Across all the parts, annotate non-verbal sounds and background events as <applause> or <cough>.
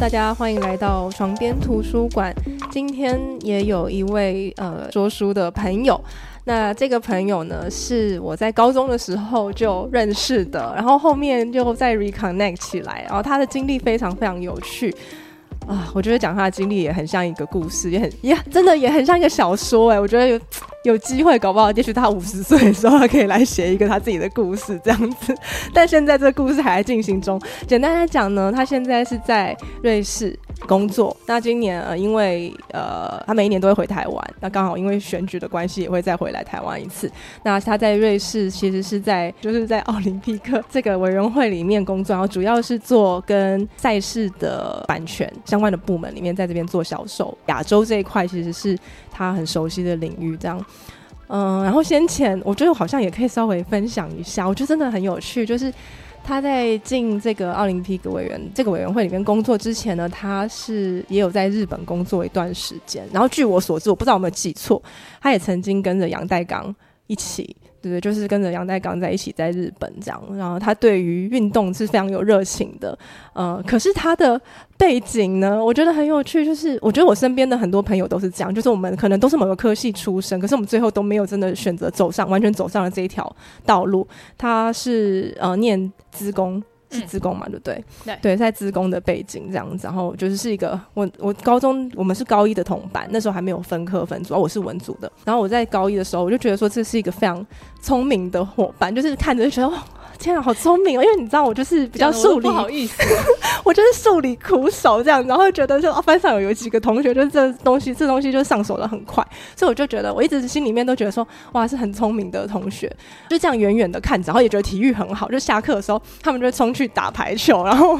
大家欢迎来到床边图书馆。今天也有一位呃说书的朋友，那这个朋友呢是我在高中的时候就认识的，然后后面就再 reconnect 起来，然后他的经历非常非常有趣。啊，我觉得讲他的经历也很像一个故事，也很也真的也很像一个小说哎。我觉得有机会搞不好，也许他五十岁的时候，他可以来写一个他自己的故事这样子。但现在这个故事还在进行中。简单来讲呢，他现在是在瑞士工作。那今年呃，因为呃，他每一年都会回台湾，那刚好因为选举的关系，也会再回来台湾一次。那他在瑞士其实是在就是在奥林匹克这个委员会里面工作，然后主要是做跟赛事的版权。相关的部门里面，在这边做销售，亚洲这一块其实是他很熟悉的领域。这样，嗯，然后先前我觉得好像也可以稍微分享一下，我觉得真的很有趣。就是他在进这个奥林匹克委员这个委员会里面工作之前呢，他是也有在日本工作一段时间。然后据我所知，我不知道有没有记错，他也曾经跟着杨代刚一起。对，就是跟着杨代刚在一起在日本这样，然后他对于运动是非常有热情的，呃，可是他的背景呢，我觉得很有趣，就是我觉得我身边的很多朋友都是这样，就是我们可能都是某个科系出身，可是我们最后都没有真的选择走上完全走上了这一条道路。他是呃念资工。是自工嘛，对不对？对对，在自工的背景这样子，然后就是是一个我我高中我们是高一的同班，那时候还没有分科分组，我是文组的。然后我在高一的时候，我就觉得说这是一个非常聪明的伙伴，就是看着就觉得哇。天啊，好聪明哦！因为你知道我就是比较数理，不好意思，<laughs> 我就是数理苦手这样，然后觉得说班上有有几个同学，就是这东西这东西就上手的很快，所以我就觉得我一直心里面都觉得说哇是很聪明的同学，就这样远远的看着，然后也觉得体育很好，就下课的时候他们就冲去打排球，然后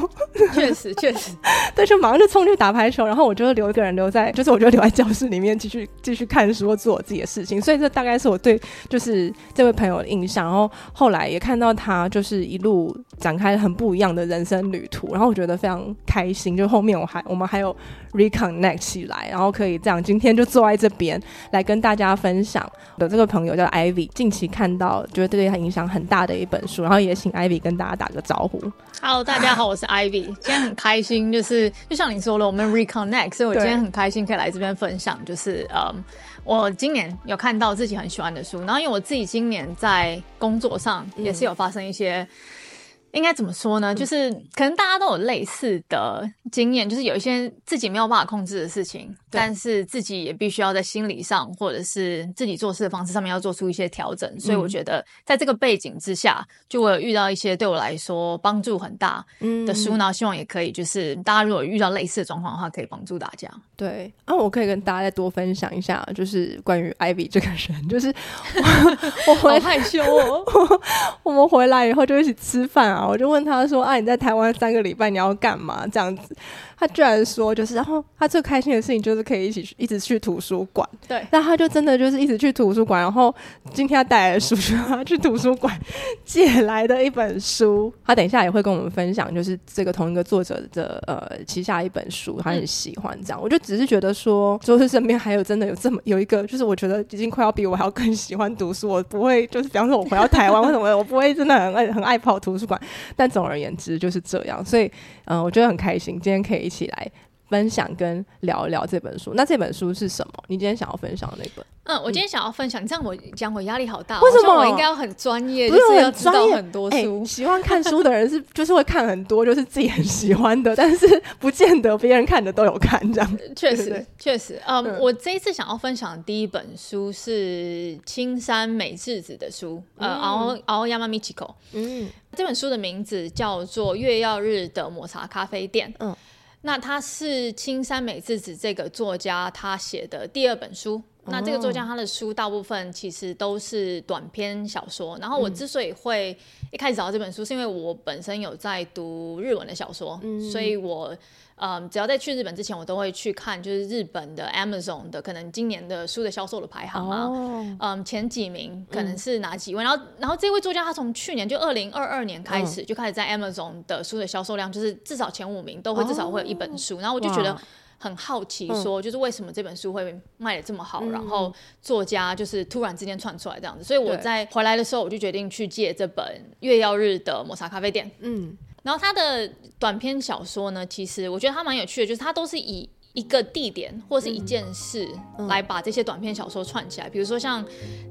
确实确实，<laughs> 对，就马上就冲去打排球，然后我就留一个人留在，就是我就留在教室里面继续继续看书做我自己的事情，所以这大概是我对就是这位朋友的印象，然后后来也看到他。就是一路展开很不一样的人生旅途，然后我觉得非常开心。就后面我还我们还有 reconnect 起来，然后可以这样今天就坐在这边来跟大家分享。的这个朋友叫 Ivy，近期看到觉得对他影响很大的一本书，然后也请 Ivy 跟大家打个招呼。Hello，大家好，我是 Ivy，<laughs> 今天很开心，就是就像你说了，我们 reconnect，所以我今天很开心可以来这边分享，就是嗯。我今年有看到自己很喜欢的书，然后因为我自己今年在工作上也是有发生一些。些应该怎么说呢？就是可能大家都有类似的经验，就是有一些自己没有办法控制的事情，但是自己也必须要在心理上或者是自己做事的方式上面要做出一些调整。所以我觉得在这个背景之下，就我有遇到一些对我来说帮助很大的书，然后希望也可以就是大家如果遇到类似的状况的话，可以帮助大家。对，啊，我可以跟大家再多分享一下，就是关于艾比这个人，就是 <laughs> 我好害羞哦，我们回来以后就一起吃饭啊。我就问他说：“啊，你在台湾三个礼拜你要干嘛？”这样子。他居然说，就是，然后他最开心的事情就是可以一起去，一直去图书馆。对，那他就真的就是一直去图书馆。然后今天他带来的书，他去图书馆借来的一本书。他等一下也会跟我们分享，就是这个同一个作者的呃旗下一本书，他很喜欢这样。我就只是觉得说，就是身边还有真的有这么有一个，就是我觉得已经快要比我还要更喜欢读书。我不会就是，比方说我回到台湾，为什么我不会真的很爱很爱跑图书馆？但总而言之就是这样。所以嗯，我觉得很开心，今天可以一。起来分享跟聊一聊这本书。那这本书是什么？你今天想要分享的那本？嗯，我今天想要分享，这样我讲我压力好大。为什么我应该要很专业？不是很专业，很多书。喜欢看书的人是 <laughs> 就是会看很多，就是自己很喜欢的，<laughs> 但是不见得别人看的都有看这样。确实，确实。嗯，我这一次想要分享的第一本书是青山美智子的书，呃，熬熬亚麻米奇口。嗯，这本书的名字叫做《月曜日的抹茶咖啡店》。嗯。那他是青山美智子这个作家他写的第二本书。那这个作家他的书大部分其实都是短篇小说。然后我之所以会一开始找到这本书，是因为我本身有在读日文的小说，所以我。嗯，只要在去日本之前，我都会去看，就是日本的 Amazon 的可能今年的书的销售的排行啊，嗯，前几名可能是哪几位？然后，然后这位作家他从去年就二零二二年开始就开始在 Amazon 的书的销售量，就是至少前五名都会至少会有一本书。然后我就觉得很好奇，说就是为什么这本书会卖的这么好？然后作家就是突然之间窜出来这样子，所以我在回来的时候，我就决定去借这本月曜日的抹茶咖啡店。嗯。然后他的短篇小说呢，其实我觉得他蛮有趣的，就是他都是以一个地点或是一件事来把这些短篇小说串起来。比如说像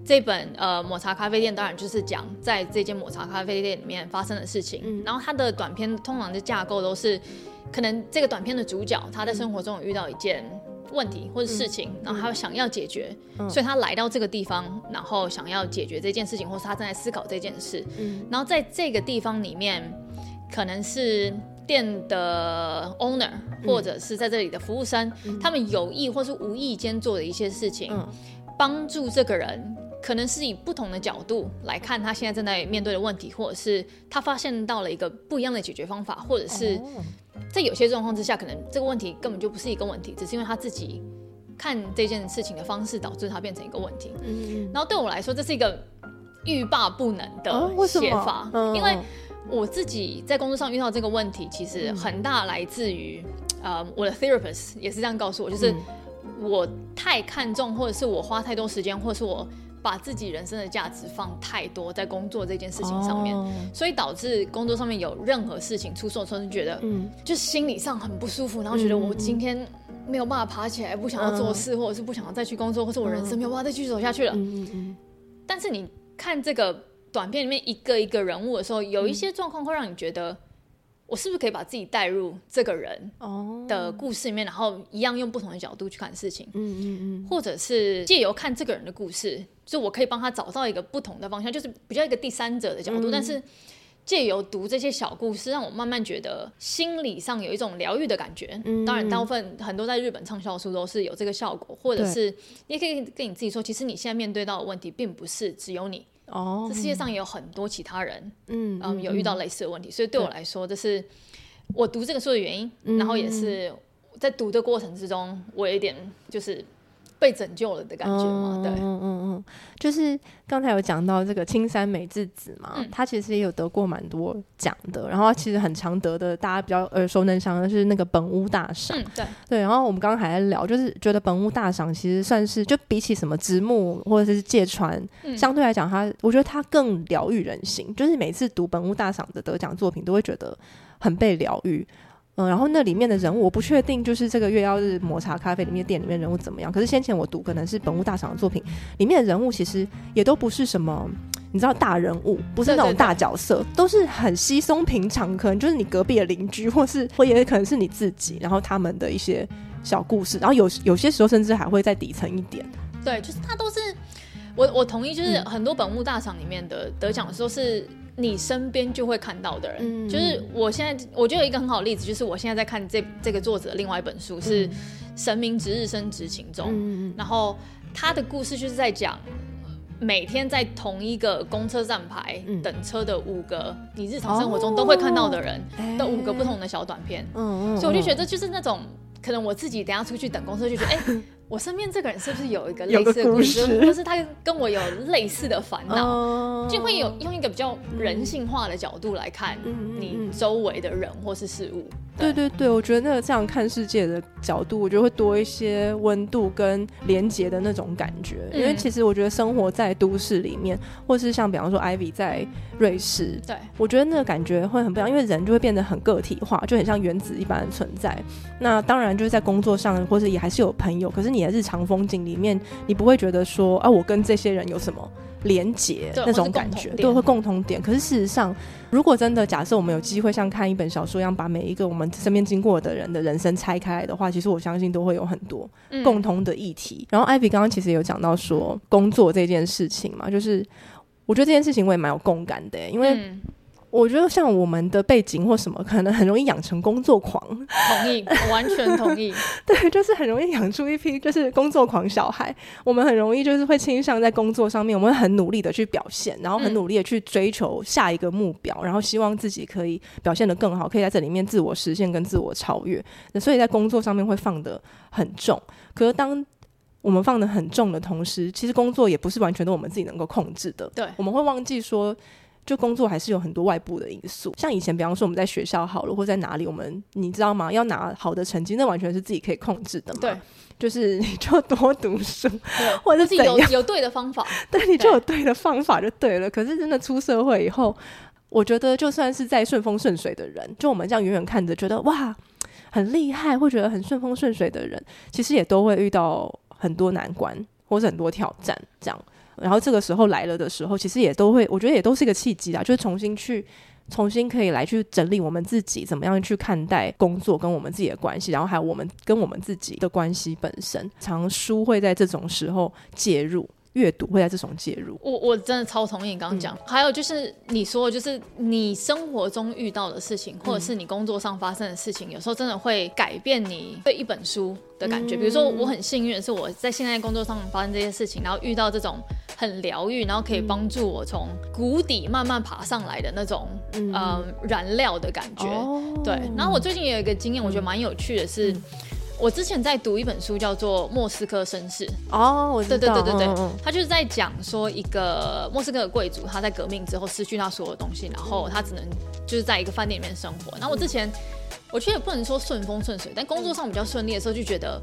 这本呃抹茶咖啡店，当然就是讲在这间抹茶咖啡店里面发生的事情。然后他的短篇通常的架构都是，可能这个短片的主角他在生活中有遇到一件。问题或者事情，然后他想要解决，所以他来到这个地方，然后想要解决这件事情，或是他正在思考这件事。嗯然后在这个地方里面，可能是店的 owner，或者是在这里的服务生，他们有意或是无意间做的一些事情，帮助这个人，可能是以不同的角度来看他现在正在面对的问题，或者是他发现到了一个不一样的解决方法，或者是。在有些状况之下，可能这个问题根本就不是一个问题，只是因为他自己看这件事情的方式导致它变成一个问题。嗯，然后对我来说，这是一个欲罢不能的写法，因为我自己在工作上遇到这个问题，其实很大来自于呃，我的 therapist 也是这样告诉我，就是我太看重，或者是我花太多时间，或者是我。把自己人生的价值放太多在工作这件事情上面，所以导致工作上面有任何事情出错，突然觉得，嗯，就心理上很不舒服，然后觉得我今天没有办法爬起来，不想要做事，或者是不想要再去工作，或者我人生没有办法再继续走下去了。嗯嗯嗯。但是你看这个短片里面一个一个人物的时候，有一些状况会让你觉得。我是不是可以把自己带入这个人的故事里面，然后一样用不同的角度去看事情？嗯嗯嗯，或者是借由看这个人的故事，就我可以帮他找到一个不同的方向，就是比较一个第三者的角度。但是借由读这些小故事，让我慢慢觉得心理上有一种疗愈的感觉。当然，大部分很多在日本畅销书都是有这个效果，或者是你也可以跟你自己说，其实你现在面对到的问题，并不是只有你。哦，这世界上也有很多其他人，嗯嗯，有遇到类似的问题，所以对我来说，这是我读这个书的原因。然后也是在读的过程之中，我有一点就是。被拯救了的感觉嘛？对，嗯嗯嗯，就是刚才有讲到这个青山美智子嘛，他其实也有得过蛮多奖的，然后其实很常得的，大家比较耳熟能详的是那个本屋大赏，对对。然后我们刚刚还在聊，就是觉得本屋大赏其实算是就比起什么直木或者是芥川，相对来讲，他我觉得他更疗愈人心，就是每次读本屋大赏的得奖作品，都会觉得很被疗愈。嗯，然后那里面的人物我不确定，就是这个月曜日抹茶咖啡里面店里面人物怎么样。可是先前我读可能是本物大赏的作品，里面的人物其实也都不是什么，你知道大人物，不是那种大角色，都是很稀松平常，可能就是你隔壁的邻居，或是或也可能是你自己，然后他们的一些小故事，然后有有些时候甚至还会在底层一点。对，就是他都是我我同意，就是很多本物大赏里面的得奖的时候是。你身边就会看到的人，就是我现在我觉得有一个很好的例子，就是我现在在看这这个作者另外一本书是《神明值日生执勤中》，然后他的故事就是在讲每天在同一个公车站牌等车的五个你日常生活中都会看到的人的五个不同的小短片，所以我就觉得就是那种可能我自己等下出去等公车就觉得哎。我身边这个人是不是有一个类似的故事，或是他跟我有类似的烦恼，就会有用一个比较人性化的角度来看你周围的人或是事物。对。对对，我觉得那个这样看世界的角度，我觉得会多一些温度跟连结的那种感觉。因为其实我觉得生活在都市里面，或是像比方说 Ivy 在瑞士，对我觉得那个感觉会很不一样，因为人就会变得很个体化，就很像原子一般的存在。那当然就是在工作上，或是也还是有朋友，可是你的日常风景里面，你不会觉得说啊，我跟这些人有什么。连结那种感觉对会共同点，可是事实上，如果真的假设我们有机会像看一本小说一样，把每一个我们身边经过的人的人生拆开来的话，其实我相信都会有很多共同的议题。然后艾比刚刚其实有讲到说工作这件事情嘛，就是我觉得这件事情我也蛮有共感的，因为。我觉得像我们的背景或什么，可能很容易养成工作狂。同意，完全同意。<laughs> 对，就是很容易养出一批 <laughs> 就是工作狂小孩。我们很容易就是会倾向在工作上面，我们很努力的去表现，然后很努力的去追求下一个目标，然后希望自己可以表现的更好，可以在这里面自我实现跟自我超越。那所以在工作上面会放的很重。可是当我们放的很重的同时，其实工作也不是完全都我们自己能够控制的。对，我们会忘记说。就工作还是有很多外部的因素，像以前，比方说我们在学校好了，或在哪里，我们你知道吗？要拿好的成绩，那完全是自己可以控制的嘛。对，就是你就多读书，或者是有有对的方法，<laughs> 对，你就有对的方法就对了。可是真的出社会以后，我觉得就算是在顺风顺水的人，就我们这样远远看着，觉得哇很厉害，会觉得很顺风顺水的人，其实也都会遇到很多难关或者很多挑战，这样。然后这个时候来了的时候，其实也都会，我觉得也都是一个契机啊，就是重新去。重新可以来去整理我们自己，怎么样去看待工作跟我们自己的关系，然后还有我们跟我们自己的关系本身。常书会在这种时候介入，阅读会在这种介入。我我真的超同意你刚刚讲。还有就是你说，就是你生活中遇到的事情，或者是你工作上发生的事情，有时候真的会改变你对一本书的感觉。比如说，我很幸运的是我在现在工作上发生这些事情，然后遇到这种。很疗愈，然后可以帮助我从谷底慢慢爬上来的那种，嗯，燃料的感觉。对，然后我最近也有一个经验，我觉得蛮有趣的是，我之前在读一本书叫做《莫斯科绅士》。哦，我知道。对对对对对，他就是在讲说一个莫斯科的贵族，他在革命之后失去他所有东西，然后他只能就是在一个饭店里面生活。然后我之前我觉得也不能说顺风顺水，但工作上比较顺利的时候，就觉得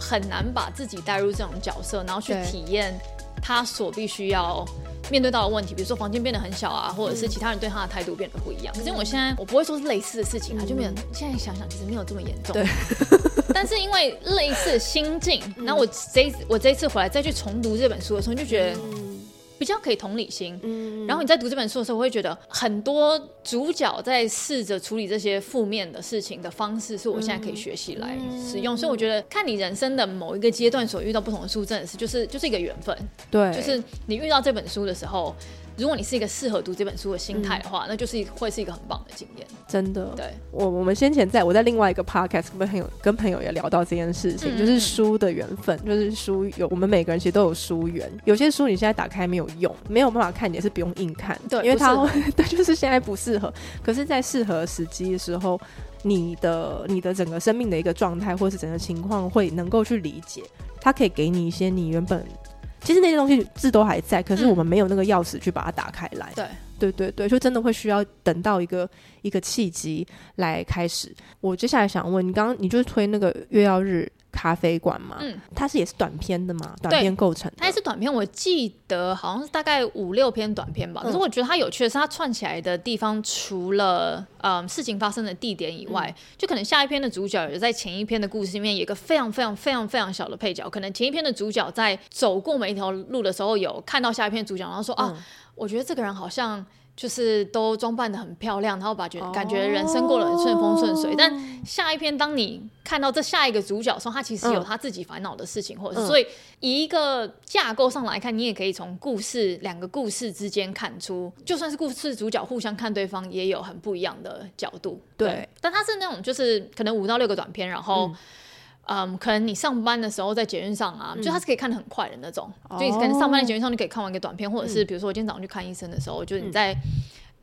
很难把自己带入这种角色，然后去体验。他所必须要面对到的问题，比如说房间变得很小啊，或者是其他人对他的态度变得不一样。可是我现在我不会说是类似的事情啊，就没有。现在想想，其实没有这么严重。对。但是因为类似的心境，那我这我这一次回来再去重读这本书的时候，就觉得。比较可以同理心，嗯，然后你在读这本书的时候，我会觉得很多主角在试着处理这些负面的事情的方式，是我现在可以学习来使用。所以我觉得看你人生的某一个阶段所遇到不同的书，真的是就是就是一个缘分，对，就是你遇到这本书的时候。如果你是一个适合读这本书的心态的话，那就是会是一个很棒的经验。真的，对我我们先前在我在另外一个 podcast 跟朋友跟朋友也聊到这件事情，就是书的缘分，就是书有我们每个人其实都有书缘。有些书你现在打开没有用，没有办法看，也是不用硬看，对，因为它 <laughs> 对就是现在不适合。可是，在适合时机的时候，你的你的整个生命的一个状态或是整个情况会能够去理解，它可以给你一些你原本。其实那些东西字都还在，可是我们没有那个钥匙去把它打开来。对，对，对，对，就真的会需要等到一个一个契机来开始。我接下来想问你，刚刚你就是推那个月曜日。咖啡馆嘛，嗯，它是也是短篇的嘛，短篇构成，它也是短篇。我记得好像是大概五六篇短篇吧。可是我觉得它有趣的是，它串起来的地方，除了嗯事情发生的地点以外，就可能下一篇的主角有在前一篇的故事里面有一个非常非常非常非常小的配角。可能前一篇的主角在走过每一条路的时候，有看到下一篇主角，然后说啊，我觉得这个人好像。就是都装扮的很漂亮，然后把觉感觉人生过得很顺风顺水。但下一篇，当你看到这下一个主角的时候，他其实有他自己烦恼的事情，或者是所以以一个架构上来看，你也可以从故事两个故事之间看出，就算是故事主角互相看对方，也有很不一样的角度。对，但他是那种就是可能五到六个短片，然后。嗯，可能你上班的时候在捷运上啊，就它是可以看的很快的那种，就你可能上班的捷运上你可以看完一个短片，或者是比如说我今天早上去看医生的时候，就是你在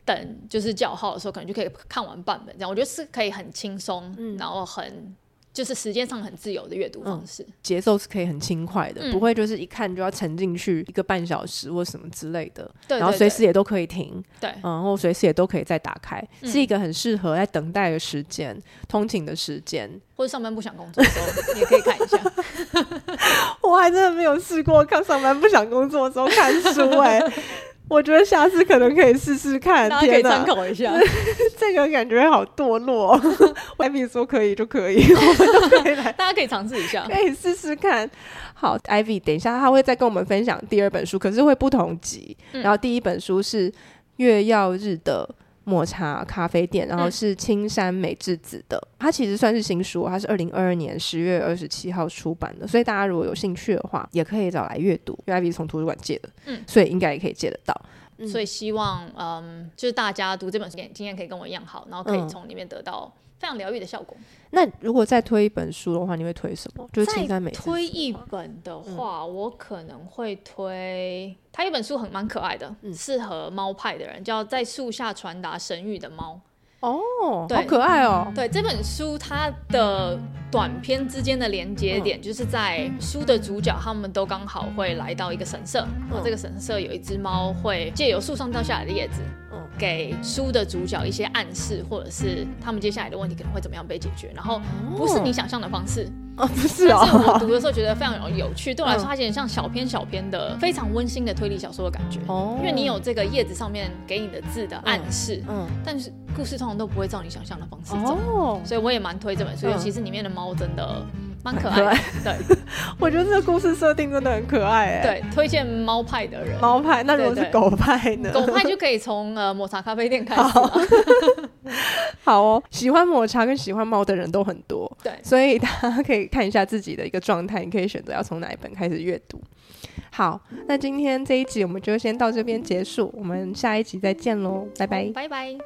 等就是叫号的时候，可能就可以看完半本这样，我觉得是可以很轻松，然后很。就是时间上很自由的阅读方式，节奏是可以很轻快的，不会就是一看就要沉进去一个半小时或什么之类的。对，然后随时也都可以停。对，然后随时也都可以再打开，是一个很适合在等待的时间、通勤的时间，或者上班不想工作的时候，也可以看一下。<laughs> 我还真的没有试过看上班不想工作的时候看书哎。我觉得下次可能可以试试看，大家可以参考一下。<laughs> 这个感觉好堕落。<laughs> 外面说可以就可以，我们都可以来，<laughs> 大家可以尝试一下，可以试试看。好，Ivy，等一下他会再跟我们分享第二本书，可是会不同集。然后第一本书是月曜日的。抹茶咖啡店，然后是青山美智子的，它其实算是新书，它是二零二二年十月二十七号出版的，所以大家如果有兴趣的话，也可以找来阅读，因为 i 是从图书馆借的，嗯，所以应该也可以借得到。所以希望，嗯，就是大家读这本书经验可以跟我一样好，然后可以从里面得到。非常疗愈的效果。那如果再推一本书的话，你会推什么？就是清单美。推一本的话，我可能会推他一本书，很蛮可爱的，适合猫派的人，叫《在树下传达神谕的猫》。哦，好可爱哦！对这本书，它的短篇之间的连接点，就是在书的主角他们都刚好会来到一个神社，然后这个神社有一只猫会借由树上掉下来的叶子。给书的主角一些暗示，或者是他们接下来的问题可能会怎么样被解决，然后不是你想象的方式。哦，不是啊！我读的时候觉得非常有有趣，对我来说，它有点像小篇小篇的非常温馨的推理小说的感觉。哦，因为你有这个叶子上面给你的字的暗示，嗯，但是故事通常都不会照你想象的方式走。哦，所以我也蛮推这本书，尤其是里面的猫真的蛮可爱。对，<laughs> 我觉得这个故事设定真的很可爱。哎，对，推荐猫派的人。猫派，那如果是狗派呢？狗派就可以从呃抹茶咖啡店开始。<laughs> 好哦，喜欢抹茶跟喜欢猫的人都很多。对，所以大家可以看一下自己的一个状态，你可以选择要从哪一本开始阅读。好，那今天这一集我们就先到这边结束，我们下一集再见喽，拜拜，拜拜。